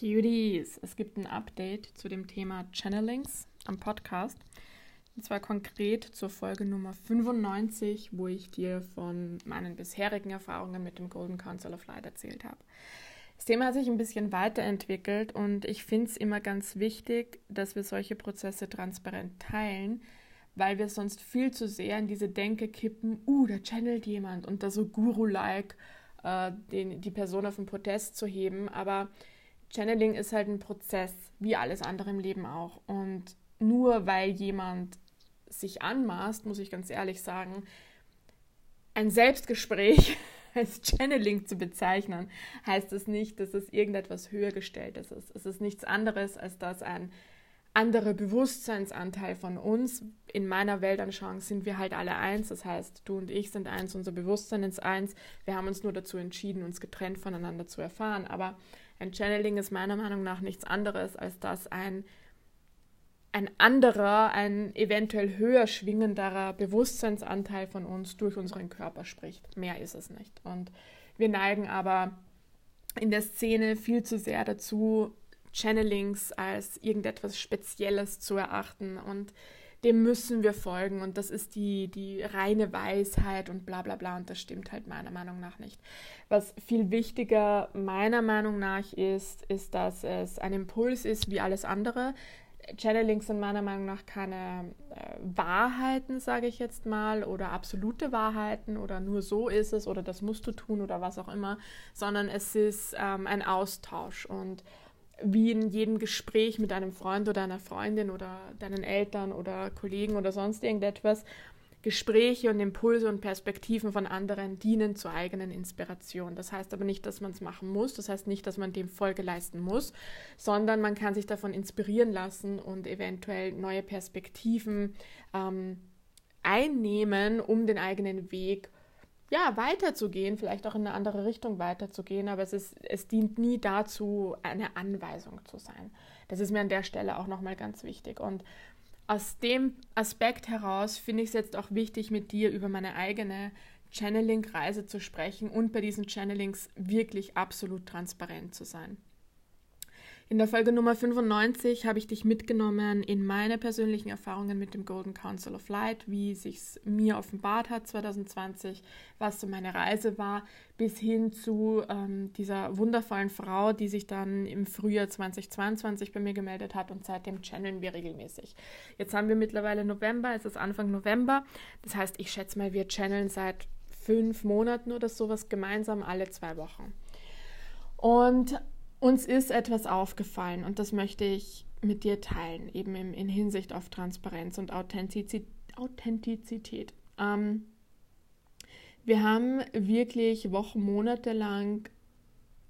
Cuties, es gibt ein Update zu dem Thema Channelings am Podcast. Und zwar konkret zur Folge Nummer 95, wo ich dir von meinen bisherigen Erfahrungen mit dem Golden Council of Light erzählt habe. Das Thema hat sich ein bisschen weiterentwickelt und ich finde es immer ganz wichtig, dass wir solche Prozesse transparent teilen, weil wir sonst viel zu sehr in diese Denke kippen, uh, da channelt jemand und da so Guru-like äh, die Person auf den Protest zu heben. Aber Channeling ist halt ein Prozess, wie alles andere im Leben auch. Und nur weil jemand sich anmaßt, muss ich ganz ehrlich sagen, ein Selbstgespräch als Channeling zu bezeichnen, heißt das nicht, dass es irgendetwas höher gestelltes ist. Es ist nichts anderes, als dass ein anderer Bewusstseinsanteil von uns, in meiner Weltanschauung sind wir halt alle eins, das heißt, du und ich sind eins, unser Bewusstsein ist eins, wir haben uns nur dazu entschieden, uns getrennt voneinander zu erfahren, aber ein Channeling ist meiner Meinung nach nichts anderes, als dass ein, ein anderer, ein eventuell höher schwingenderer Bewusstseinsanteil von uns durch unseren Körper spricht. Mehr ist es nicht. Und wir neigen aber in der Szene viel zu sehr dazu, Channelings als irgendetwas Spezielles zu erachten und dem müssen wir folgen und das ist die, die reine Weisheit und bla bla bla und das stimmt halt meiner Meinung nach nicht. Was viel wichtiger meiner Meinung nach ist, ist, dass es ein Impuls ist wie alles andere. Channelings sind meiner Meinung nach keine äh, Wahrheiten, sage ich jetzt mal, oder absolute Wahrheiten oder nur so ist es oder das musst du tun oder was auch immer, sondern es ist ähm, ein Austausch und wie in jedem Gespräch mit einem Freund oder einer Freundin oder deinen Eltern oder Kollegen oder sonst irgendetwas, Gespräche und Impulse und Perspektiven von anderen dienen zur eigenen Inspiration. Das heißt aber nicht, dass man es machen muss, das heißt nicht, dass man dem Folge leisten muss, sondern man kann sich davon inspirieren lassen und eventuell neue Perspektiven ähm, einnehmen, um den eigenen Weg zu ja, weiterzugehen, vielleicht auch in eine andere Richtung weiterzugehen, aber es, ist, es dient nie dazu, eine Anweisung zu sein. Das ist mir an der Stelle auch nochmal ganz wichtig. Und aus dem Aspekt heraus finde ich es jetzt auch wichtig, mit dir über meine eigene Channeling-Reise zu sprechen und bei diesen Channelings wirklich absolut transparent zu sein. In der Folge Nummer 95 habe ich dich mitgenommen in meine persönlichen Erfahrungen mit dem Golden Council of Light, wie sich mir offenbart hat 2020, was so meine Reise war, bis hin zu ähm, dieser wundervollen Frau, die sich dann im Frühjahr 2022 bei mir gemeldet hat und seitdem channeln wir regelmäßig. Jetzt haben wir mittlerweile November, es ist Anfang November, das heißt, ich schätze mal, wir channeln seit fünf Monaten oder sowas gemeinsam alle zwei Wochen. Und uns ist etwas aufgefallen und das möchte ich mit dir teilen, eben in, in Hinsicht auf Transparenz und Authentizität. Authentizität. Ähm, wir haben wirklich Wochen, Monate lang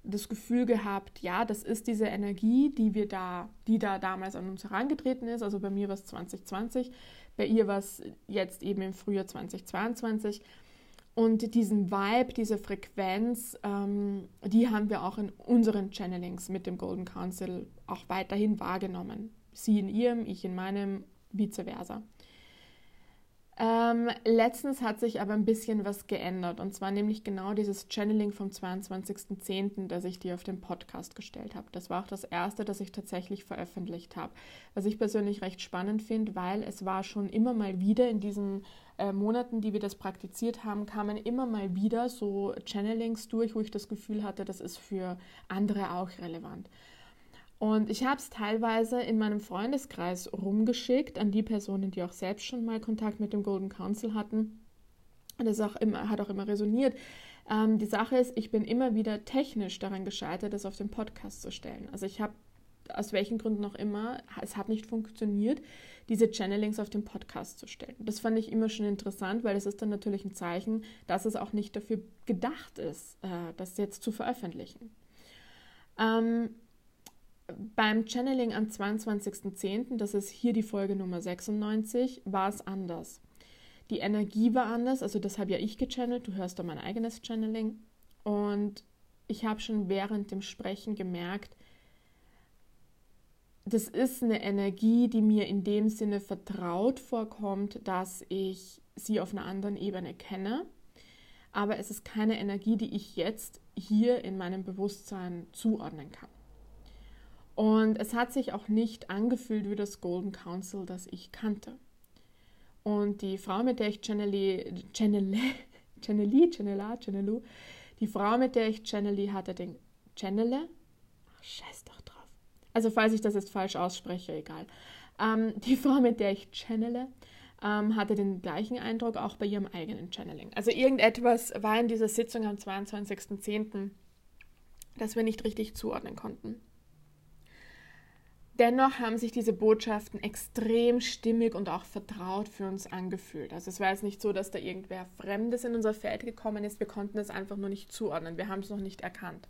das Gefühl gehabt, ja, das ist diese Energie, die wir da, die da damals an uns herangetreten ist. Also bei mir war es 2020, bei ihr war es jetzt eben im Frühjahr 2022. Und diesen Vibe, diese Frequenz, ähm, die haben wir auch in unseren Channelings mit dem Golden Council auch weiterhin wahrgenommen. Sie in ihrem, ich in meinem, vice versa. Ähm, letztens hat sich aber ein bisschen was geändert und zwar nämlich genau dieses Channeling vom 22.10., das ich dir auf dem Podcast gestellt habe. Das war auch das erste, das ich tatsächlich veröffentlicht habe. Was ich persönlich recht spannend finde, weil es war schon immer mal wieder in diesen äh, Monaten, die wir das praktiziert haben, kamen immer mal wieder so Channelings durch, wo ich das Gefühl hatte, das ist für andere auch relevant. Und ich habe es teilweise in meinem Freundeskreis rumgeschickt an die Personen, die auch selbst schon mal Kontakt mit dem Golden Council hatten. Und das auch immer, hat auch immer resoniert. Ähm, die Sache ist, ich bin immer wieder technisch daran gescheitert, das auf den Podcast zu stellen. Also ich habe aus welchen Gründen auch immer, es hat nicht funktioniert, diese Channelings auf den Podcast zu stellen. Das fand ich immer schon interessant, weil es ist dann natürlich ein Zeichen, dass es auch nicht dafür gedacht ist, äh, das jetzt zu veröffentlichen. Ähm, beim Channeling am 22.10., das ist hier die Folge Nummer 96, war es anders. Die Energie war anders, also das habe ja ich gechannelt, du hörst da mein eigenes Channeling. Und ich habe schon während dem Sprechen gemerkt, das ist eine Energie, die mir in dem Sinne vertraut vorkommt, dass ich sie auf einer anderen Ebene kenne. Aber es ist keine Energie, die ich jetzt hier in meinem Bewusstsein zuordnen kann. Und es hat sich auch nicht angefühlt wie das Golden Council, das ich kannte. Und die Frau, mit der ich Channeli, Channeli, Channeli, Channela, Channelu, die Frau, mit der ich Channeli hatte, den Channele, ach, scheiß doch drauf. Also falls ich das jetzt falsch ausspreche, egal. Ähm, die Frau, mit der ich channele, ähm, hatte den gleichen Eindruck auch bei ihrem eigenen Channeling. Also irgendetwas war in dieser Sitzung am 22.10., das wir nicht richtig zuordnen konnten. Dennoch haben sich diese Botschaften extrem stimmig und auch vertraut für uns angefühlt. Also es war jetzt nicht so, dass da irgendwer Fremdes in unser Feld gekommen ist. Wir konnten es einfach nur nicht zuordnen. Wir haben es noch nicht erkannt.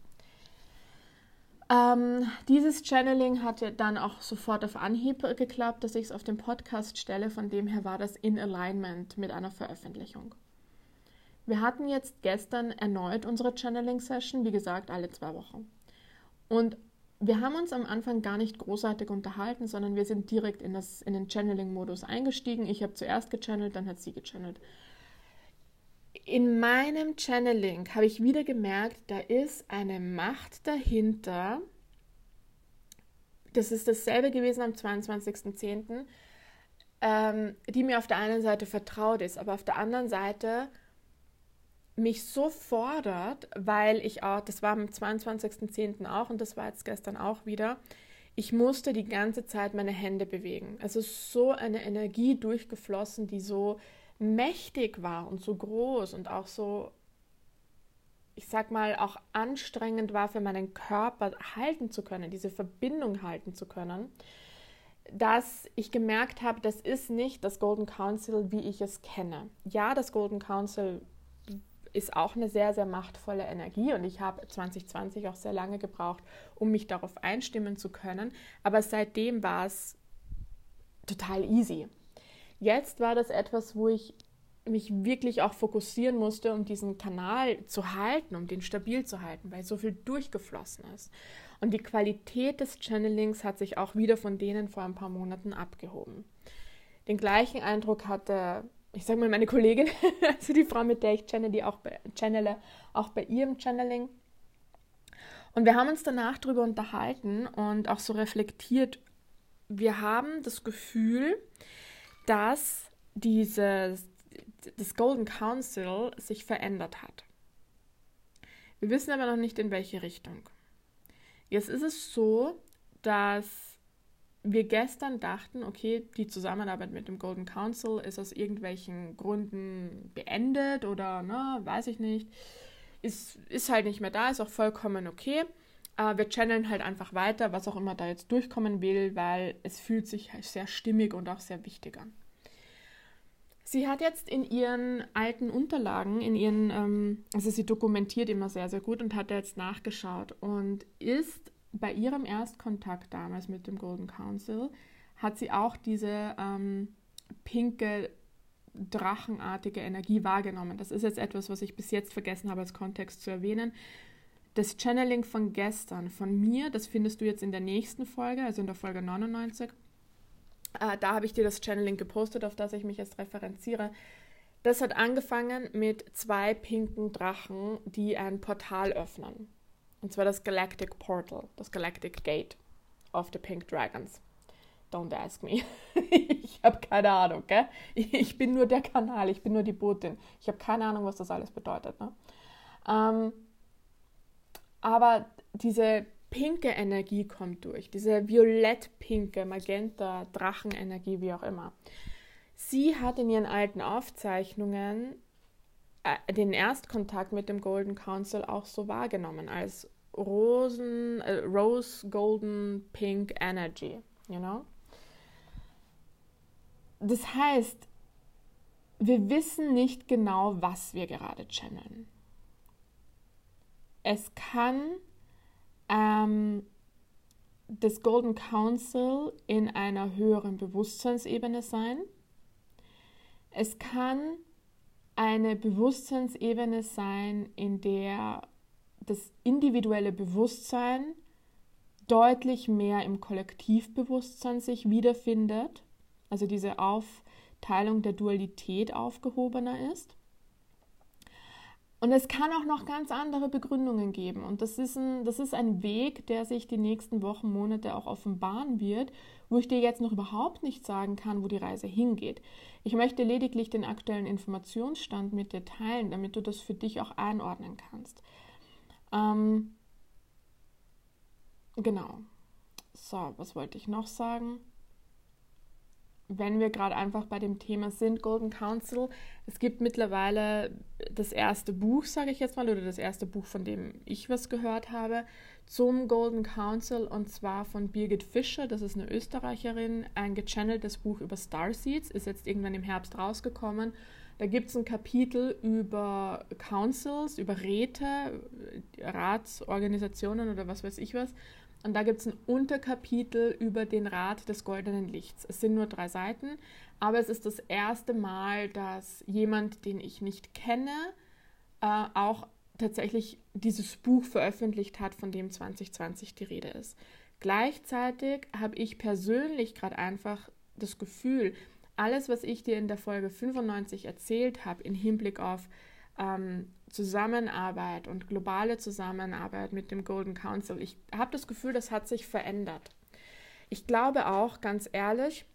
Ähm, dieses Channeling hatte dann auch sofort auf Anhieb geklappt, dass ich es auf den Podcast stelle. Von dem her war das in Alignment mit einer Veröffentlichung. Wir hatten jetzt gestern erneut unsere Channeling-Session, wie gesagt, alle zwei Wochen. Und wir haben uns am Anfang gar nicht großartig unterhalten, sondern wir sind direkt in, das, in den Channeling-Modus eingestiegen. Ich habe zuerst gechannelt, dann hat sie gechannelt. In meinem Channeling habe ich wieder gemerkt, da ist eine Macht dahinter. Das ist dasselbe gewesen am 22.10., ähm, die mir auf der einen Seite vertraut ist, aber auf der anderen Seite mich so fordert, weil ich auch, das war am 22.10. auch und das war jetzt gestern auch wieder, ich musste die ganze Zeit meine Hände bewegen. Also so eine Energie durchgeflossen, die so mächtig war und so groß und auch so, ich sag mal, auch anstrengend war für meinen Körper halten zu können, diese Verbindung halten zu können, dass ich gemerkt habe, das ist nicht das Golden Council, wie ich es kenne. Ja, das Golden Council ist auch eine sehr, sehr machtvolle Energie und ich habe 2020 auch sehr lange gebraucht, um mich darauf einstimmen zu können. Aber seitdem war es total easy. Jetzt war das etwas, wo ich mich wirklich auch fokussieren musste, um diesen Kanal zu halten, um den stabil zu halten, weil so viel durchgeflossen ist. Und die Qualität des Channelings hat sich auch wieder von denen vor ein paar Monaten abgehoben. Den gleichen Eindruck hatte ich sage mal, meine Kollegin, also die Frau, mit der ich channel, die auch bei, channele, auch bei ihrem Channeling. Und wir haben uns danach darüber unterhalten und auch so reflektiert. Wir haben das Gefühl, dass dieses, das Golden Council sich verändert hat. Wir wissen aber noch nicht, in welche Richtung. Jetzt ist es so, dass wir gestern dachten, okay, die Zusammenarbeit mit dem Golden Council ist aus irgendwelchen Gründen beendet oder, ne, weiß ich nicht, ist, ist halt nicht mehr da, ist auch vollkommen okay. Äh, wir channeln halt einfach weiter, was auch immer da jetzt durchkommen will, weil es fühlt sich halt sehr stimmig und auch sehr wichtig an. Sie hat jetzt in ihren alten Unterlagen, in ihren, ähm, also sie dokumentiert immer sehr, sehr gut und hat jetzt nachgeschaut und ist bei ihrem Erstkontakt damals mit dem Golden Council hat sie auch diese ähm, pinke, drachenartige Energie wahrgenommen. Das ist jetzt etwas, was ich bis jetzt vergessen habe als Kontext zu erwähnen. Das Channeling von gestern, von mir, das findest du jetzt in der nächsten Folge, also in der Folge 99. Äh, da habe ich dir das Channeling gepostet, auf das ich mich jetzt referenziere. Das hat angefangen mit zwei pinken Drachen, die ein Portal öffnen. Und zwar das Galactic Portal, das Galactic Gate of the Pink Dragons. Don't ask me. ich habe keine Ahnung, gell? Ich bin nur der Kanal, ich bin nur die Botin. Ich habe keine Ahnung, was das alles bedeutet. Ne? Ähm, aber diese pinke Energie kommt durch, diese violett-pinke, magenta, Drachenenergie, wie auch immer. Sie hat in ihren alten Aufzeichnungen äh, den Erstkontakt mit dem Golden Council auch so wahrgenommen als Rosen, äh, Rose Golden Pink Energy, you know? Das heißt, wir wissen nicht genau, was wir gerade channeln. Es kann ähm, das Golden Council in einer höheren Bewusstseinsebene sein. Es kann eine Bewusstseinsebene sein, in der das individuelle Bewusstsein deutlich mehr im Kollektivbewusstsein sich wiederfindet, also diese Aufteilung der Dualität aufgehobener ist. Und es kann auch noch ganz andere Begründungen geben. Und das ist, ein, das ist ein Weg, der sich die nächsten Wochen, Monate auch offenbaren wird, wo ich dir jetzt noch überhaupt nicht sagen kann, wo die Reise hingeht. Ich möchte lediglich den aktuellen Informationsstand mit dir teilen, damit du das für dich auch einordnen kannst. Ähm, genau. So, was wollte ich noch sagen? Wenn wir gerade einfach bei dem Thema sind, Golden Council, es gibt mittlerweile das erste Buch, sage ich jetzt mal, oder das erste Buch, von dem ich was gehört habe, zum Golden Council und zwar von Birgit Fischer, das ist eine Österreicherin, ein gechanneltes Buch über Starseeds, ist jetzt irgendwann im Herbst rausgekommen. Da gibt es ein Kapitel über Councils, über Räte, Ratsorganisationen oder was weiß ich was. Und da gibt es ein Unterkapitel über den Rat des goldenen Lichts. Es sind nur drei Seiten, aber es ist das erste Mal, dass jemand, den ich nicht kenne, äh, auch tatsächlich dieses Buch veröffentlicht hat, von dem 2020 die Rede ist. Gleichzeitig habe ich persönlich gerade einfach das Gefühl, alles, was ich dir in der Folge 95 erzählt habe, im Hinblick auf ähm, Zusammenarbeit und globale Zusammenarbeit mit dem Golden Council, ich habe das Gefühl, das hat sich verändert. Ich glaube auch, ganz ehrlich,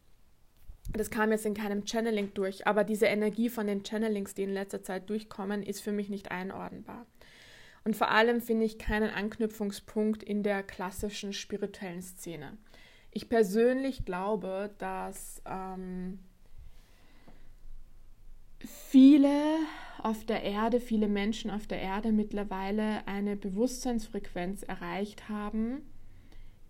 das kam jetzt in keinem Channeling durch, aber diese Energie von den Channelings, die in letzter Zeit durchkommen, ist für mich nicht einordnbar. Und vor allem finde ich keinen Anknüpfungspunkt in der klassischen spirituellen Szene. Ich persönlich glaube, dass ähm, viele auf der Erde, viele Menschen auf der Erde mittlerweile eine Bewusstseinsfrequenz erreicht haben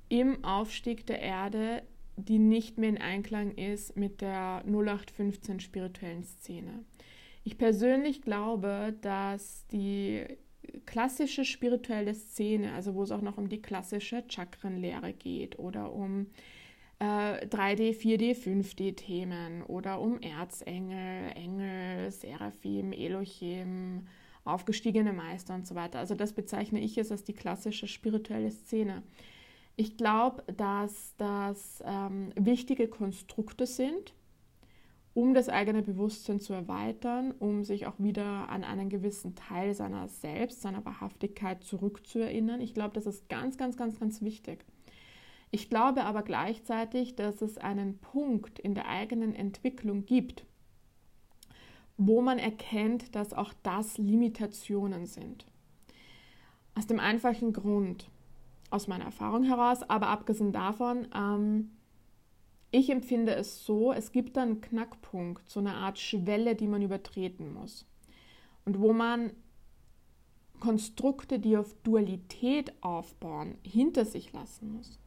im Aufstieg der Erde, die nicht mehr in Einklang ist mit der 0815 spirituellen Szene. Ich persönlich glaube, dass die klassische spirituelle Szene, also wo es auch noch um die klassische Chakrenlehre geht oder um 3D, 4D, 5D-Themen oder um Erzengel, Engel, Seraphim, Elohim, aufgestiegene Meister und so weiter. Also das bezeichne ich jetzt als die klassische spirituelle Szene. Ich glaube, dass das ähm, wichtige Konstrukte sind, um das eigene Bewusstsein zu erweitern, um sich auch wieder an einen gewissen Teil seiner Selbst, seiner Wahrhaftigkeit zurückzuerinnern. Ich glaube, das ist ganz, ganz, ganz, ganz wichtig. Ich glaube aber gleichzeitig, dass es einen Punkt in der eigenen Entwicklung gibt, wo man erkennt, dass auch das Limitationen sind. Aus dem einfachen Grund, aus meiner Erfahrung heraus, aber abgesehen davon, ähm, ich empfinde es so, es gibt dann einen Knackpunkt, so eine Art Schwelle, die man übertreten muss. Und wo man Konstrukte, die auf Dualität aufbauen, hinter sich lassen muss.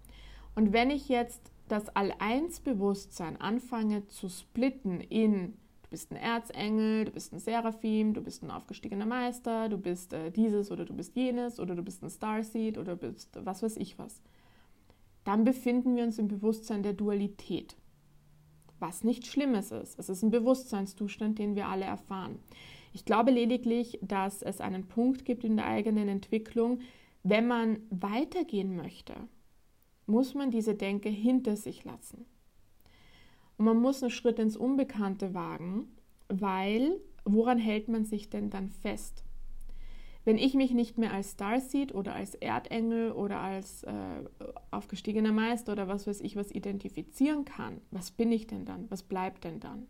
Und wenn ich jetzt das All-Eins-Bewusstsein anfange zu splitten in du bist ein Erzengel, du bist ein Seraphim, du bist ein aufgestiegener Meister, du bist äh, dieses oder du bist jenes oder du bist ein Starseed oder du bist was weiß ich was, dann befinden wir uns im Bewusstsein der Dualität. Was nicht Schlimmes ist. Es ist ein Bewusstseinszustand, den wir alle erfahren. Ich glaube lediglich, dass es einen Punkt gibt in der eigenen Entwicklung, wenn man weitergehen möchte, muss man diese Denke hinter sich lassen. Und man muss einen Schritt ins Unbekannte wagen, weil woran hält man sich denn dann fest? Wenn ich mich nicht mehr als Starseed oder als Erdengel oder als äh, aufgestiegener Meister oder was weiß ich was identifizieren kann, was bin ich denn dann? Was bleibt denn dann?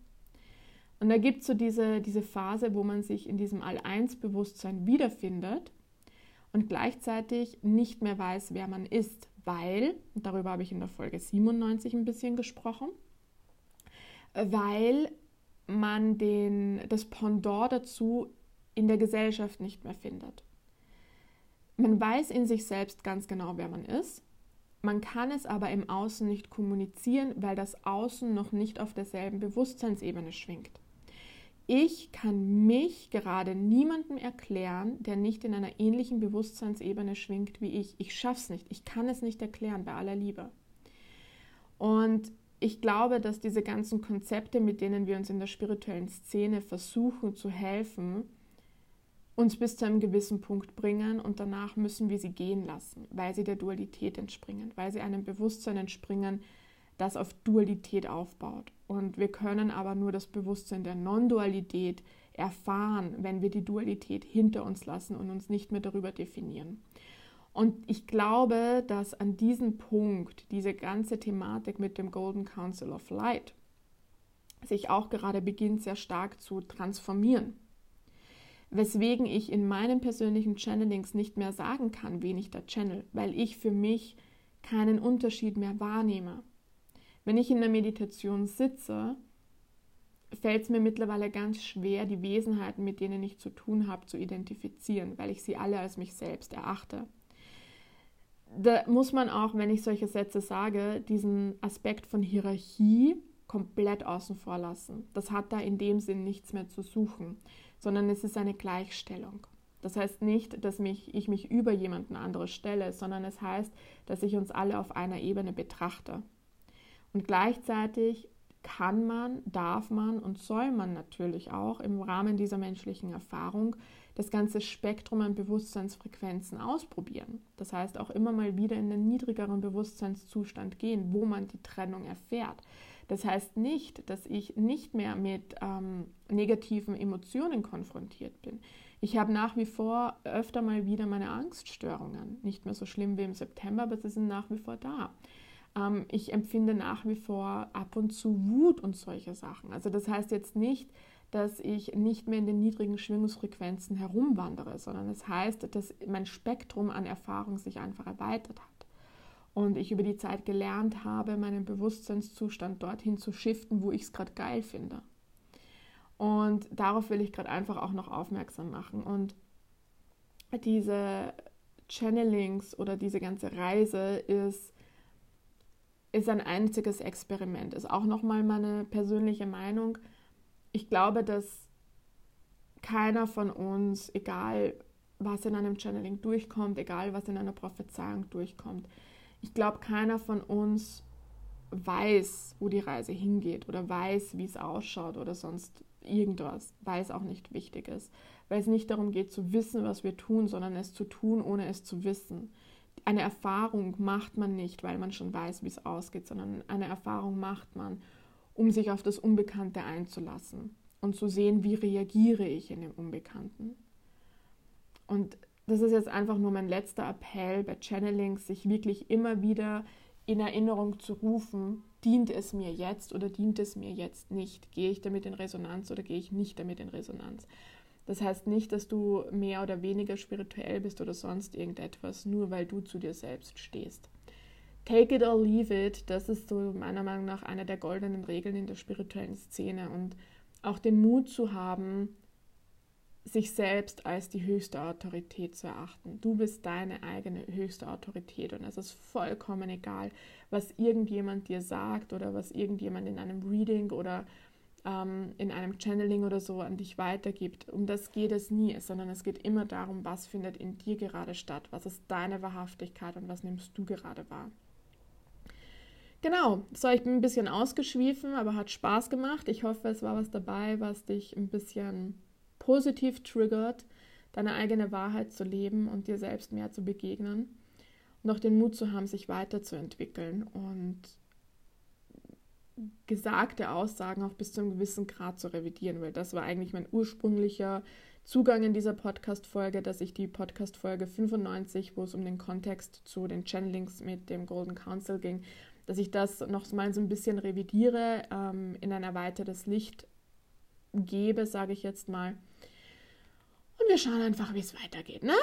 Und da gibt es so diese, diese Phase, wo man sich in diesem All-Eins-Bewusstsein wiederfindet und gleichzeitig nicht mehr weiß, wer man ist, weil, darüber habe ich in der Folge 97 ein bisschen gesprochen, weil man den, das Pendant dazu in der Gesellschaft nicht mehr findet. Man weiß in sich selbst ganz genau, wer man ist. Man kann es aber im Außen nicht kommunizieren, weil das Außen noch nicht auf derselben Bewusstseinsebene schwingt. Ich kann mich gerade niemandem erklären, der nicht in einer ähnlichen Bewusstseinsebene schwingt wie ich. Ich schaff's nicht. Ich kann es nicht erklären, bei aller Liebe. Und ich glaube, dass diese ganzen Konzepte, mit denen wir uns in der spirituellen Szene versuchen zu helfen, uns bis zu einem gewissen Punkt bringen und danach müssen wir sie gehen lassen, weil sie der Dualität entspringen, weil sie einem Bewusstsein entspringen, das auf Dualität aufbaut. Und wir können aber nur das Bewusstsein der Non-Dualität erfahren, wenn wir die Dualität hinter uns lassen und uns nicht mehr darüber definieren. Und ich glaube, dass an diesem Punkt diese ganze Thematik mit dem Golden Council of Light sich auch gerade beginnt sehr stark zu transformieren. Weswegen ich in meinen persönlichen Channelings nicht mehr sagen kann, wen ich da channel, weil ich für mich keinen Unterschied mehr wahrnehme. Wenn ich in der Meditation sitze, fällt es mir mittlerweile ganz schwer, die Wesenheiten, mit denen ich zu tun habe, zu identifizieren, weil ich sie alle als mich selbst erachte. Da muss man auch, wenn ich solche Sätze sage, diesen Aspekt von Hierarchie komplett außen vor lassen. Das hat da in dem Sinn nichts mehr zu suchen, sondern es ist eine Gleichstellung. Das heißt nicht, dass mich, ich mich über jemanden anderes stelle, sondern es heißt, dass ich uns alle auf einer Ebene betrachte. Und gleichzeitig kann man, darf man und soll man natürlich auch im Rahmen dieser menschlichen Erfahrung das ganze Spektrum an Bewusstseinsfrequenzen ausprobieren. Das heißt auch immer mal wieder in den niedrigeren Bewusstseinszustand gehen, wo man die Trennung erfährt. Das heißt nicht, dass ich nicht mehr mit ähm, negativen Emotionen konfrontiert bin. Ich habe nach wie vor öfter mal wieder meine Angststörungen. Nicht mehr so schlimm wie im September, aber sie sind nach wie vor da. Ähm, ich empfinde nach wie vor ab und zu Wut und solche Sachen. Also das heißt jetzt nicht, dass ich nicht mehr in den niedrigen Schwingungsfrequenzen herumwandere, sondern es das heißt, dass mein Spektrum an Erfahrung sich einfach erweitert hat. Und ich über die Zeit gelernt habe, meinen Bewusstseinszustand dorthin zu shiften, wo ich es gerade geil finde. Und darauf will ich gerade einfach auch noch aufmerksam machen. Und diese Channelings oder diese ganze Reise ist ist ein einziges Experiment. Ist auch nochmal meine persönliche Meinung. Ich glaube, dass keiner von uns, egal was in einem Channeling durchkommt, egal was in einer Prophezeiung durchkommt, ich glaube, keiner von uns weiß, wo die Reise hingeht oder weiß, wie es ausschaut oder sonst irgendwas, weil es auch nicht wichtig ist. Weil es nicht darum geht zu wissen, was wir tun, sondern es zu tun, ohne es zu wissen eine Erfahrung macht man nicht, weil man schon weiß, wie es ausgeht, sondern eine Erfahrung macht man, um sich auf das Unbekannte einzulassen und zu sehen, wie reagiere ich in dem Unbekannten. Und das ist jetzt einfach nur mein letzter Appell bei Channelings, sich wirklich immer wieder in Erinnerung zu rufen, dient es mir jetzt oder dient es mir jetzt nicht? Gehe ich damit in Resonanz oder gehe ich nicht damit in Resonanz? Das heißt nicht, dass du mehr oder weniger spirituell bist oder sonst irgendetwas, nur weil du zu dir selbst stehst. Take it or leave it, das ist so meiner Meinung nach eine der goldenen Regeln in der spirituellen Szene und auch den Mut zu haben, sich selbst als die höchste Autorität zu erachten. Du bist deine eigene höchste Autorität und es ist vollkommen egal, was irgendjemand dir sagt oder was irgendjemand in einem Reading oder ähm, in einem Channeling oder so an dich weitergibt. Um das geht es nie, sondern es geht immer darum, was findet in dir gerade statt, was ist deine Wahrhaftigkeit und was nimmst du gerade wahr. Genau, so ich bin ein bisschen ausgeschwiefen, aber hat Spaß gemacht. Ich hoffe, es war was dabei, was dich ein bisschen positiv triggert, deine eigene Wahrheit zu leben und dir selbst mehr zu begegnen und auch den Mut zu haben, sich weiterzuentwickeln und gesagte Aussagen auch bis zu einem gewissen Grad zu revidieren, weil das war eigentlich mein ursprünglicher Zugang in dieser Podcast-Folge, dass ich die Podcast-Folge 95, wo es um den Kontext zu den Channelings mit dem Golden Council ging, dass ich das noch mal so ein bisschen revidiere, ähm, in ein erweitertes Licht gebe, sage ich jetzt mal. Und wir schauen einfach, wie es weitergeht, ne?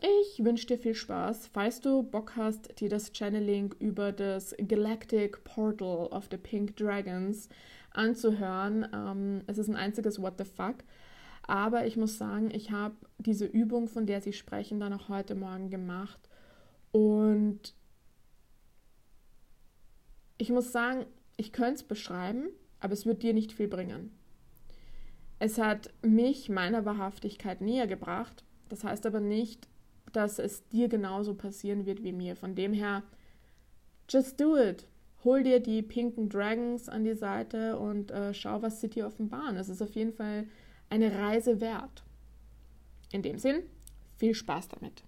Ich wünsche dir viel Spaß. Falls du Bock hast, dir das Channeling über das Galactic Portal of the Pink Dragons anzuhören, ähm, es ist ein einziges What the fuck. Aber ich muss sagen, ich habe diese Übung, von der sie sprechen, dann auch heute Morgen gemacht. Und ich muss sagen, ich könnte es beschreiben, aber es wird dir nicht viel bringen. Es hat mich meiner Wahrhaftigkeit näher gebracht. Das heißt aber nicht, dass es dir genauso passieren wird wie mir. Von dem her, just do it. Hol dir die pinken Dragons an die Seite und äh, schau, was sie dir offenbaren. Es ist auf jeden Fall eine Reise wert. In dem Sinn, viel Spaß damit.